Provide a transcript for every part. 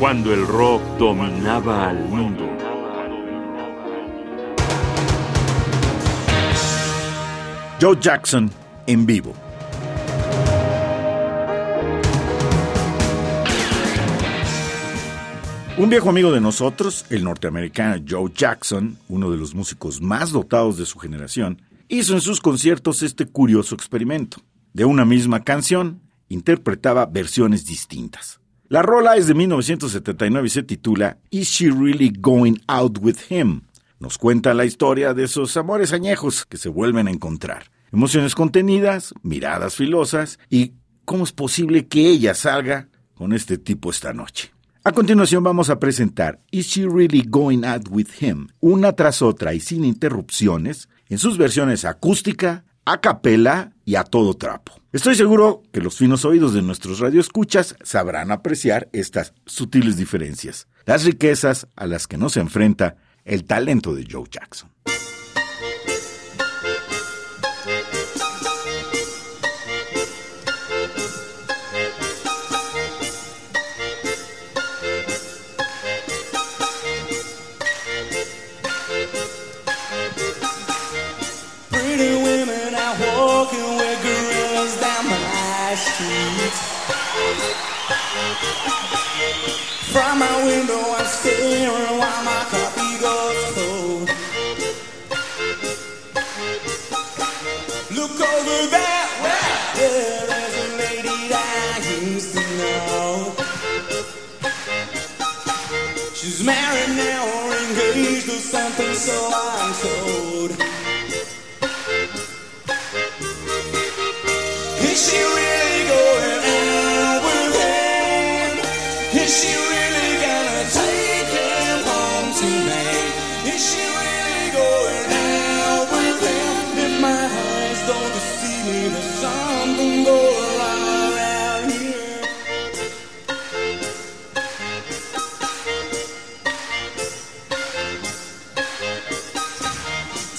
cuando el rock dominaba al mundo. Joe Jackson en vivo. Un viejo amigo de nosotros, el norteamericano Joe Jackson, uno de los músicos más dotados de su generación, hizo en sus conciertos este curioso experimento. De una misma canción, interpretaba versiones distintas. La rola es de 1979 y se titula Is She Really Going Out With Him? Nos cuenta la historia de esos amores añejos que se vuelven a encontrar. Emociones contenidas, miradas filosas y cómo es posible que ella salga con este tipo esta noche. A continuación vamos a presentar Is She Really Going Out With Him? Una tras otra y sin interrupciones en sus versiones acústica, a capela y a todo trapo. Estoy seguro que los finos oídos de nuestros radioescuchas sabrán apreciar estas sutiles diferencias, las riquezas a las que nos enfrenta el talento de Joe Jackson. From my window, I'm staring while my coffee goes cold. Look over there, yeah, there's a lady that I used to know. She's married now or engaged or something, so I'm told.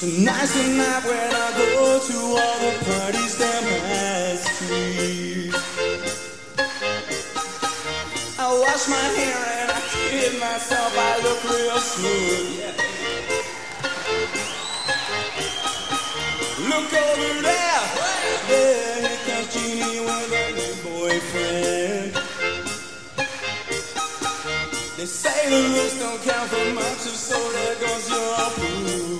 Tonight's the night when I go to all the parties down my street. I wash my hair and I kid myself, I look real smooth. Look over there, there here comes Jeannie with her new boyfriend. They say the looks don't count for much, so there goes your proof.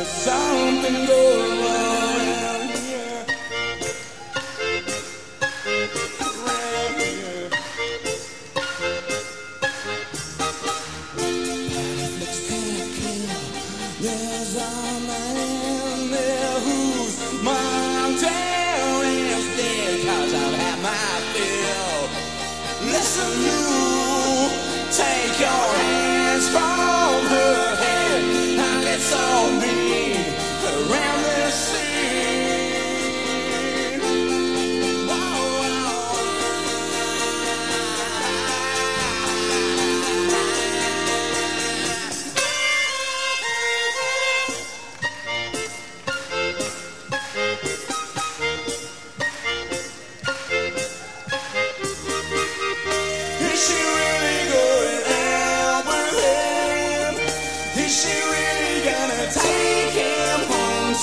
There's something going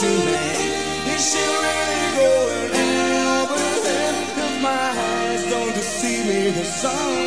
home tonight? Is she really going out with? If my eyes don't deceive me, there's something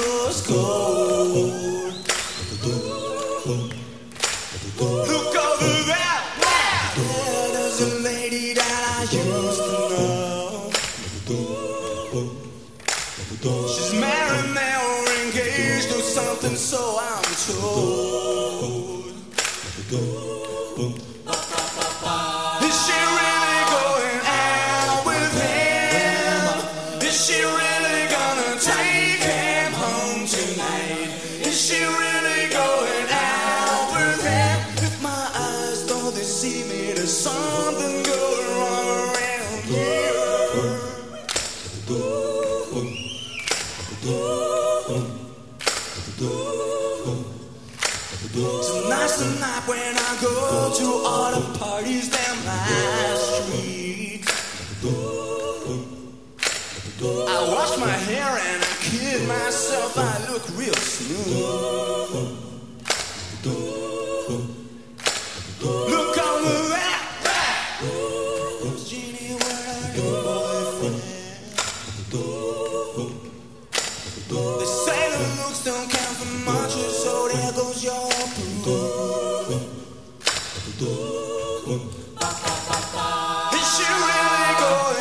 school. Is she really going?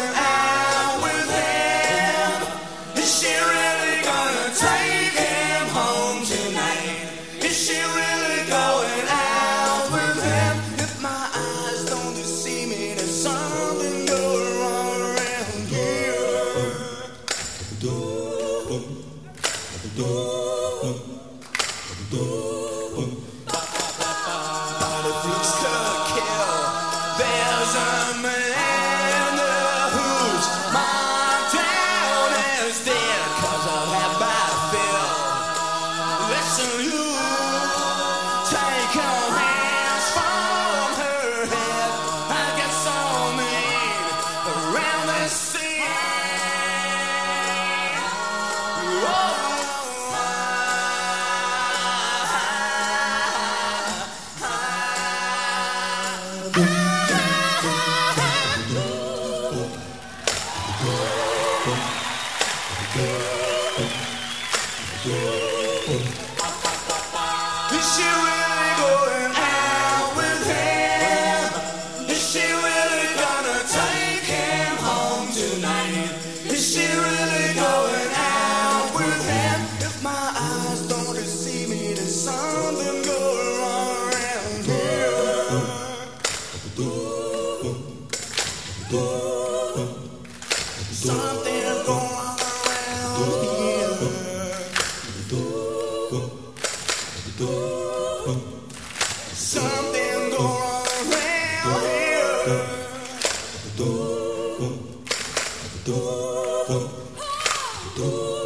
love. Ooh. Ooh. Ooh.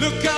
Look out.